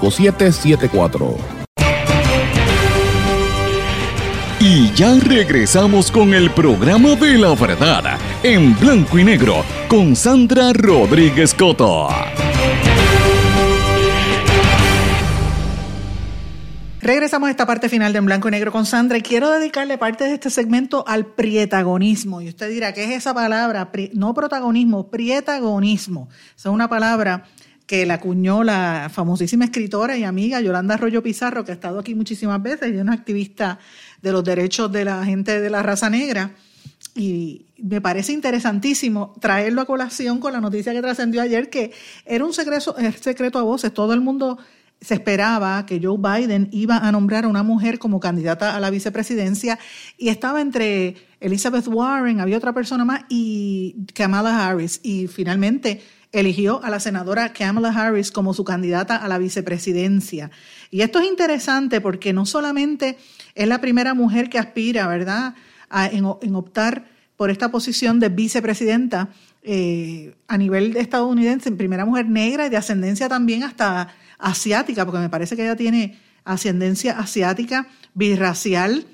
5774. Y ya regresamos con el programa de la verdad en blanco y negro con Sandra Rodríguez Coto. Regresamos a esta parte final de En Blanco y Negro con Sandra y quiero dedicarle parte de este segmento al prietagonismo. Y usted dirá, ¿qué es esa palabra? No protagonismo, prietagonismo. Es una palabra que la acuñó la famosísima escritora y amiga Yolanda Arroyo Pizarro, que ha estado aquí muchísimas veces, y es una activista de los derechos de la gente de la raza negra. Y me parece interesantísimo traerlo a colación con la noticia que trascendió ayer, que era un secreto, secreto a voces. Todo el mundo se esperaba que Joe Biden iba a nombrar a una mujer como candidata a la vicepresidencia y estaba entre Elizabeth Warren, había otra persona más, y Kamala Harris. Y finalmente eligió a la senadora Kamala Harris como su candidata a la vicepresidencia. Y esto es interesante porque no solamente es la primera mujer que aspira, ¿verdad?, en, optar por esta posición de vicepresidenta eh, a nivel estadounidense, primera mujer negra y de ascendencia también hasta asiática, porque me parece que ella tiene ascendencia asiática, birracial,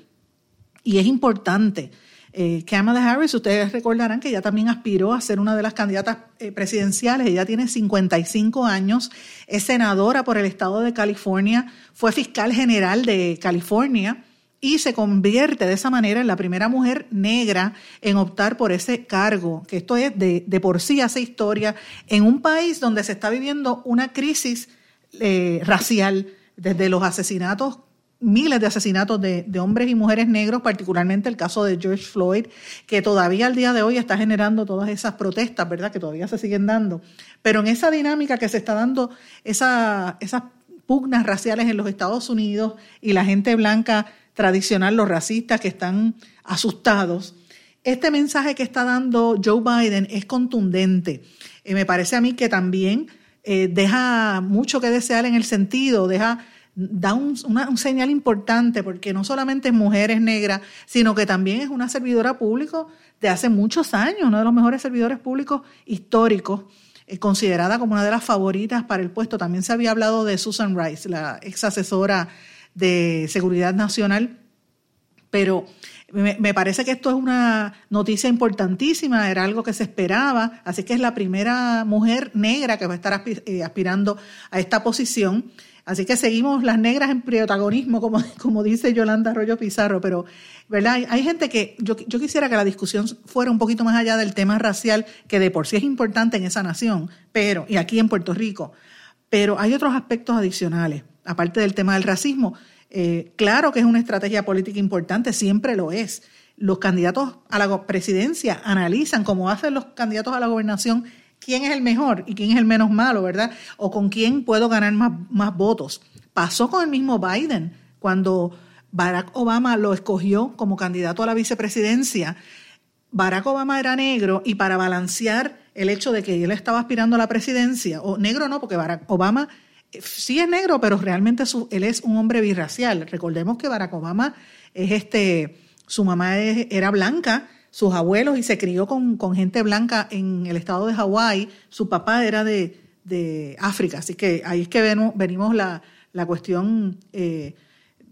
y es importante. Eh, Kamala Harris, ustedes recordarán que ella también aspiró a ser una de las candidatas eh, presidenciales. Ella tiene 55 años, es senadora por el estado de California, fue fiscal general de California y se convierte de esa manera en la primera mujer negra en optar por ese cargo, que esto es de, por sí hace historia en un país donde se está viviendo una crisis eh, racial, desde los asesinatos miles de asesinatos de, hombres y mujeres negros, particularmente el caso de George Floyd, que todavía al día de hoy está generando todas esas protestas, ¿verdad? Que todavía se siguen dando. Pero en esa dinámica que se está dando, esa, esas pugnas raciales en los Estados Unidos y la gente blanca tradicional, los racistas que están asustados, este mensaje que está dando Joe Biden es contundente. Eh, me parece a mí que también eh, deja mucho que desear en el sentido, deja da un, señal importante porque no solamente es mujeres negras, sino que también es una servidora pública de hace muchos años, uno de los mejores servidores públicos históricos, eh, considerada como una de las favoritas para el puesto. También se había hablado de Susan Rice, la ex asesora de Seguridad Nacional, pero me, me, parece que esto es una noticia importantísima, era algo que se esperaba, así que es la primera mujer negra que va a estar eh, aspirando a esta posición. Así que seguimos las negras en protagonismo, como, como dice Yolanda Arroyo Pizarro, pero ¿verdad? Hay, gente que yo, yo quisiera que la discusión fuera un poquito más allá del tema racial, que de por sí es importante en esa nación, pero, y aquí en Puerto Rico, pero hay otros aspectos adicionales, aparte del tema del racismo. Eh, claro que es una estrategia política importante, siempre lo es. Los candidatos a la presidencia analizan, como hacen los candidatos a la gobernación, quién es el mejor y quién es el menos malo, ¿verdad? O con quién puedo ganar más, más votos. Pasó con el mismo Biden cuando Barack Obama lo escogió como candidato a la vicepresidencia. Barack Obama era negro y para balancear el hecho de que él estaba aspirando a la presidencia, o negro no, porque Barack Obama eh, sí es negro, pero realmente él es un hombre birracial. Recordemos que Barack Obama es este, su mamá era blanca sus abuelos y se crió con, gente blanca en el estado de Hawái. Su papá era de, África, así que ahí es que venimos, la, cuestión eh,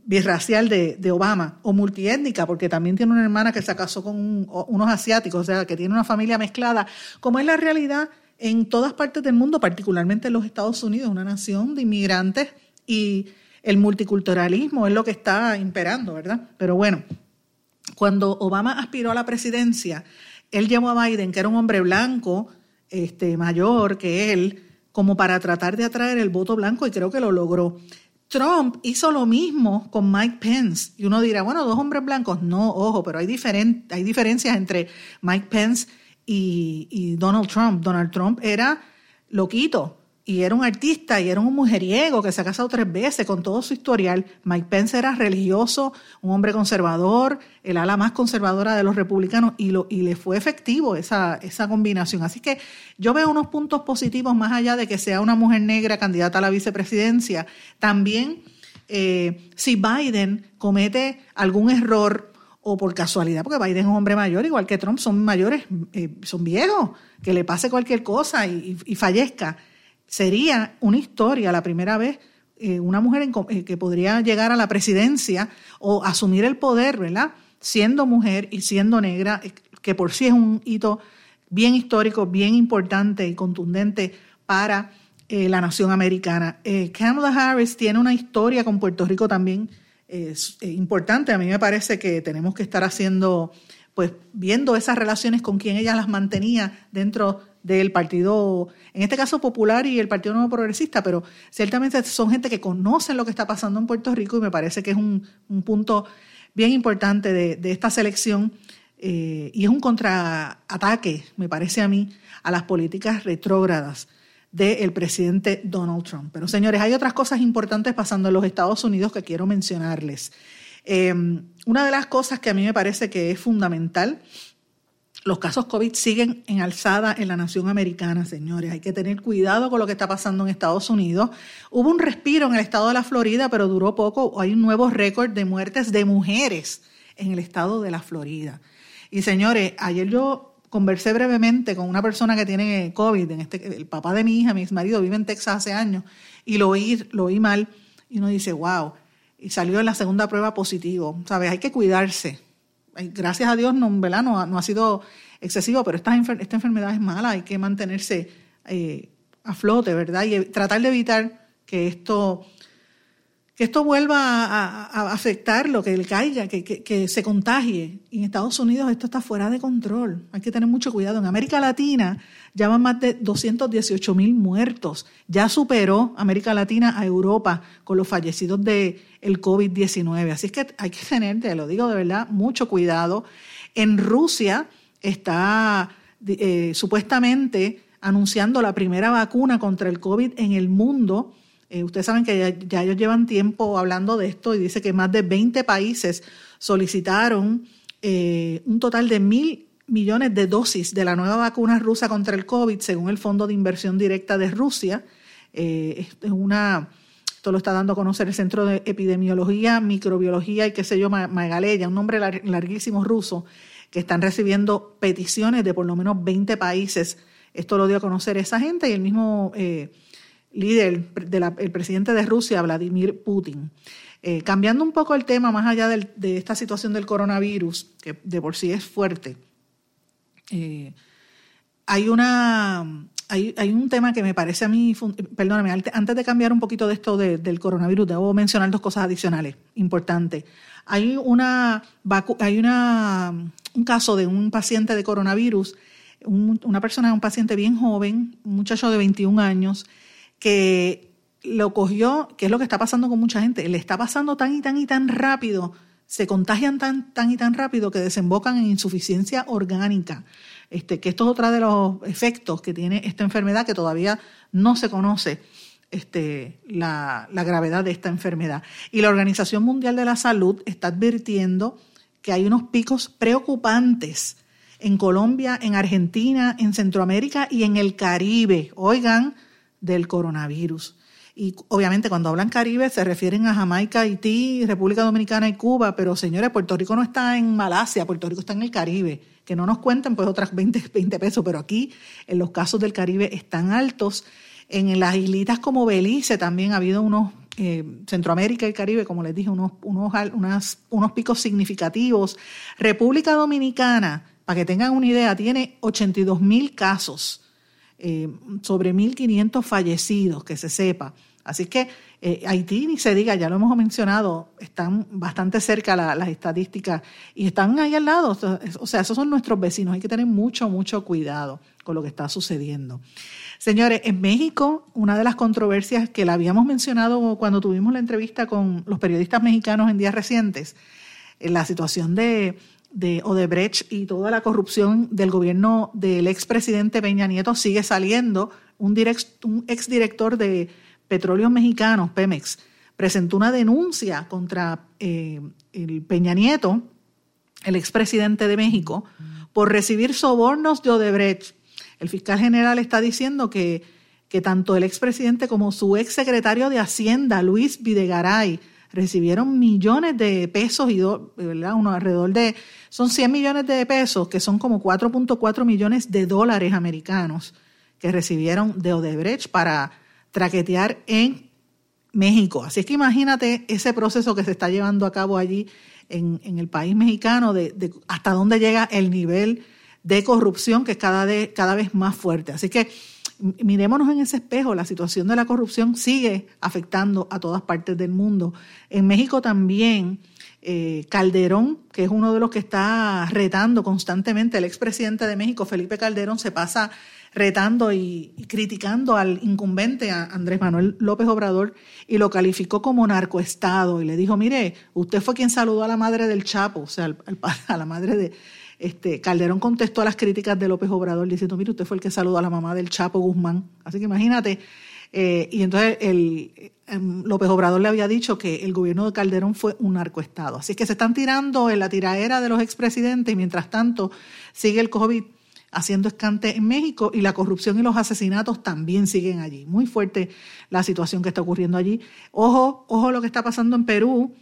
birracial de, Obama, o multiétnica, porque también tiene una hermana que se casó con unos asiáticos, o sea, que tiene una familia mezclada, como es la realidad en todas partes del mundo, particularmente en los Estados Unidos, una nación de inmigrantes y el multiculturalismo es lo que está imperando, ¿verdad? Pero bueno, cuando Obama aspiró a la presidencia, él llamó a Biden, que era un hombre blanco, este, mayor que él, como para tratar de atraer el voto blanco y creo que lo logró. Trump hizo lo mismo con Mike Pence. Y uno dirá, bueno, dos hombres blancos. No, ojo, pero hay, hay diferencias entre Mike Pence y Donald Trump. Donald Trump era loquito, y era un artista y era un mujeriego que se ha casado tres veces con todo su historial. Mike Pence era religioso, un hombre conservador, el ala más conservadora de los republicanos y, lo, y le fue efectivo esa, esa combinación. Así que yo veo unos puntos positivos más allá de que sea una mujer negra candidata a la vicepresidencia. También eh, si Biden comete algún error o por casualidad, porque Biden es un hombre mayor, igual que Trump, son mayores, eh, son viejos, que le pase cualquier cosa y, y fallezca sería una historia, la primera vez eh, una mujer eh, que podría llegar a la presidencia o asumir el poder, ¿verdad? Siendo mujer y siendo negra, eh, que por sí es un hito bien histórico, bien importante y contundente para la nación americana. Kamala Harris tiene una historia con Puerto Rico también importante. A mí me parece que tenemos que estar haciendo, pues viendo esas relaciones con quien ella las mantenía dentro del Partido, en este caso Popular y el Partido Nuevo Progresista, pero ciertamente son gente que conocen lo que está pasando en Puerto Rico y me parece que es un, punto bien importante de, esta selección eh, y es un contraataque, me parece a mí, a las políticas retrógradas del presidente Donald Trump. Pero señores, hay otras cosas importantes pasando en los Estados Unidos que quiero mencionarles. Eh, una de las cosas que a mí me parece que es fundamental los casos COVID siguen en alzada en la nación americana, señores. Hay que tener cuidado con lo que está pasando en Estados Unidos. Hubo un respiro en el estado de la Florida, pero duró poco. Hay un nuevo récord de muertes de mujeres en el estado de la Florida. Y señores, ayer yo conversé brevemente con una persona que tiene COVID, en este, el papá de mi hija, mi ex marido, vive en Texas hace años, y lo oí, lo oí mal, y uno dice, wow, y salió en la segunda prueba positivo. ¿Sabes? Hay que cuidarse gracias a Dios no, no, ha sido excesivo, pero esta, esta enfermedad es mala, hay que mantenerse eh, a flote, ¿verdad? Y tratar de evitar que esto, esto vuelva a, afectar lo que le caiga, que, se contagie. Y en Estados Unidos esto está fuera de control, hay que tener mucho cuidado. En América Latina ya van más de 218 mil muertos, ya superó América Latina a Europa con los fallecidos de el COVID-19. Así es que hay que tener, te lo digo de verdad, mucho cuidado. En Rusia está eh, supuestamente anunciando la primera vacuna contra el COVID en el mundo. Eh, ustedes saben que ya, ellos llevan tiempo hablando de esto y dice que más de 20 países solicitaron eh, un total de mil millones de dosis de la nueva vacuna rusa contra el COVID, según el Fondo de Inversión Directa de Rusia. es una esto lo está dando a conocer el Centro de Epidemiología, Microbiología y qué sé yo, Magaleya, un nombre larguísimo ruso, que están recibiendo peticiones de por lo menos 20 países. Esto lo dio a conocer esa gente y el mismo eh, líder, el presidente de Rusia, Vladimir Putin. Eh, cambiando un poco el tema, más allá de esta situación del coronavirus, que de por sí es fuerte, eh, hay una hay, un tema que me parece a mí, perdóname, antes de cambiar un poquito de esto del coronavirus, debo mencionar dos cosas adicionales importantes. Hay una, hay una, un caso de un paciente de coronavirus, una persona, un paciente bien joven, un muchacho de 21 años, que lo cogió, que es lo que está pasando con mucha gente, le está pasando tan y tan y tan rápido, se contagian tan, tan y tan rápido que desembocan en insuficiencia orgánica. Este, que esto es otro de los efectos que tiene esta enfermedad que todavía no se conoce este, la, gravedad de esta enfermedad. Y la Organización Mundial de la Salud está advirtiendo que hay unos picos preocupantes en Colombia, en Argentina, en Centroamérica y en el Caribe, oigan, del coronavirus. Y obviamente cuando hablan Caribe se refieren a Jamaica, Haití, República Dominicana y Cuba, pero señores, Puerto Rico no está en Malasia, Puerto Rico está en el Caribe que no nos cuenten pues otras 20, 20 pesos, pero aquí en los casos del Caribe están altos. En las islitas como Belice también ha habido unos, eh, Centroamérica y Caribe, como les dije, unos, unos, unos picos significativos. República Dominicana, para que tengan una idea, tiene 82 mil casos, eh, sobre 1.500 fallecidos, que se sepa. Así que eh, Haití, ni se diga, ya lo hemos mencionado, están bastante cerca las estadísticas y están ahí al lado. O sea, esos son nuestros vecinos. Hay que tener mucho, mucho cuidado con lo que está sucediendo. Señores, en México, una de las controversias que la habíamos mencionado cuando tuvimos la entrevista con los periodistas mexicanos en días recientes, en la situación de, de Odebrecht y toda la corrupción del gobierno del expresidente Peña Nieto sigue saliendo un, direct, un exdirector de Petróleos Mexicanos, Pemex, presentó una denuncia contra eh, el Peña Nieto, el expresidente de México, por recibir sobornos de Odebrecht. El fiscal general está diciendo que, que tanto el expresidente como su exsecretario de Hacienda, Luis Videgaray, recibieron millones de pesos y ¿verdad? Uno alrededor de, son 100 millones de pesos, que son como 4.4 millones de dólares americanos que recibieron de Odebrecht para traquetear en México. Así que imagínate ese proceso que se está llevando a cabo allí en, el país mexicano, de, hasta dónde llega el nivel de corrupción que es cada, cada vez más fuerte. Así que mirémonos en ese espejo, la situación de la corrupción sigue afectando a todas partes del mundo. En México también, eh, Calderón, que es uno de los que está retando constantemente, el expresidente de México, Felipe Calderón, se pasa retando y, criticando al incumbente Andrés Manuel López Obrador y lo calificó como narcoestado y le dijo, mire, usted fue quien saludó a la madre del Chapo, o sea, a la madre de... Este, Calderón contestó a las críticas de López Obrador diciendo, mire, usted fue el que saludó a la mamá del Chapo Guzmán. Así que imagínate, eh, y entonces em, López Obrador le había dicho que el gobierno de Calderón fue un narcoestado. Así que se están tirando en la tiraera de los expresidentes mientras tanto sigue el COVID haciendo escante en México y la corrupción y los asesinatos también siguen allí. Muy fuerte la situación que está ocurriendo allí. Ojo, ojo lo que está pasando en Perú.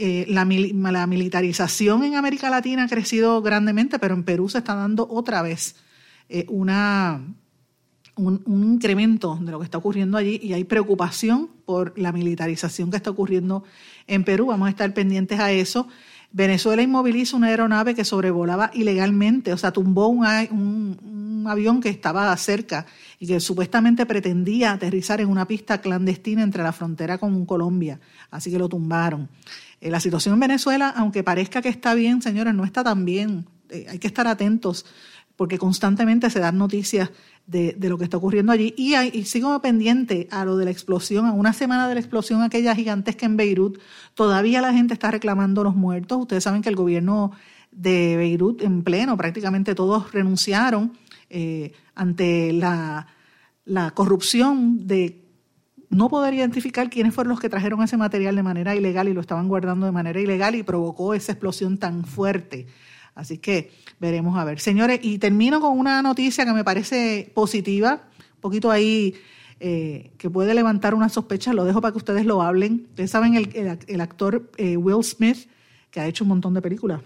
Eh, la, militarización en América Latina ha crecido grandemente, pero en Perú se está dando otra vez eh, una, un, incremento de lo que está ocurriendo allí y hay preocupación por la militarización que está ocurriendo en Perú. Vamos a estar pendientes a eso. Venezuela inmoviliza una aeronave que sobrevolaba ilegalmente, o sea, tumbó un, avión que estaba cerca y que supuestamente pretendía aterrizar en una pista clandestina entre la frontera con Colombia, así que lo tumbaron. Eh, la situación en Venezuela, aunque parezca que está bien, señores, no está tan bien. Eh, hay que estar atentos porque constantemente se dan noticias de, lo que está ocurriendo allí. Y, y, sigo pendiente a lo de la explosión, a una semana de la explosión aquella gigantesca en Beirut, todavía la gente está reclamando los muertos. Ustedes saben que el gobierno de Beirut en pleno, prácticamente todos renunciaron eh, ante la, la corrupción de no poder identificar quiénes fueron los que trajeron ese material de manera ilegal y lo estaban guardando de manera ilegal y provocó esa explosión tan fuerte. Así que veremos a ver. Señores, y termino con una noticia que me parece positiva, un poquito ahí eh, que puede levantar una sospecha, lo dejo para que ustedes lo hablen. Ustedes saben el, actor eh, Will Smith, que ha hecho un montón de películas,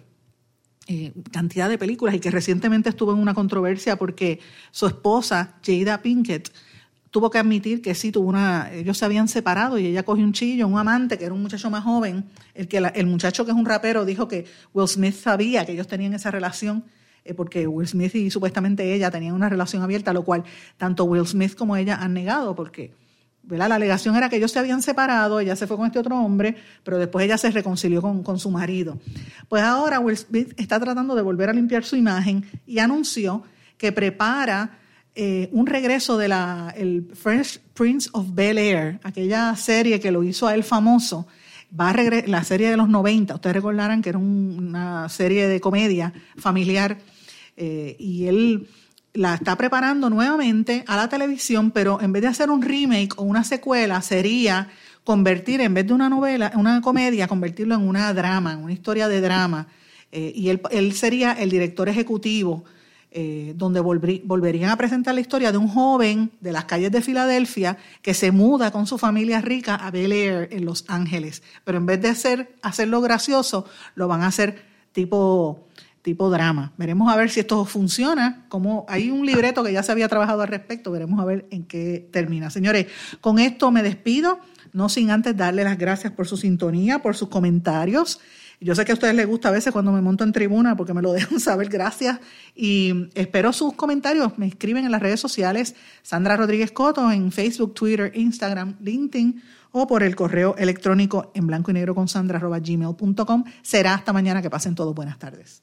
eh, cantidad de películas, y que recientemente estuvo en una controversia porque su esposa, Jada Pinkett, tuvo que admitir que sí, tuvo una, ellos se habían separado y ella cogió un chillo, un amante, que era un muchacho más joven, el, que el muchacho que es un rapero dijo que Will Smith sabía que ellos tenían esa relación, eh, porque Will Smith y supuestamente ella tenían una relación abierta, lo cual tanto Will Smith como ella han negado, porque la alegación era que ellos se habían separado, ella se fue con este otro hombre, pero después ella se reconcilió con, con su marido. Pues ahora Will Smith está tratando de volver a limpiar su imagen y anunció que prepara eh, un regreso de la el Fresh Prince of Bel Air, aquella serie que lo hizo a él famoso, va a la serie de los 90, ustedes recordarán que era una serie de comedia familiar, eh, y él la está preparando nuevamente a la televisión, pero en vez de hacer un remake o una secuela, sería convertir, en vez de una novela, una comedia, convertirlo en una drama, una historia de drama. Eh, y él, él sería el director ejecutivo eh, donde volverían a presentar la historia de un joven de las calles de Filadelfia que se muda con su familia rica a Bel Air en Los Ángeles. Pero en vez de hacer, hacerlo gracioso, lo van a hacer tipo, tipo drama. Veremos a ver si esto funciona. Como hay un libreto que ya se había trabajado al respecto, veremos a ver en qué termina. Señores, con esto me despido, no sin antes darle las gracias por su sintonía, por sus comentarios. Yo sé que a ustedes les gusta a veces cuando me monto en tribuna porque me lo dejan saber, gracias. Y espero sus comentarios. Me escriben en las redes sociales, Sandra Rodríguez Coto, en Facebook, Twitter, Instagram, LinkedIn o por el correo electrónico en blanco y negro con sandra gmail.com. Será hasta mañana que pasen todos buenas tardes.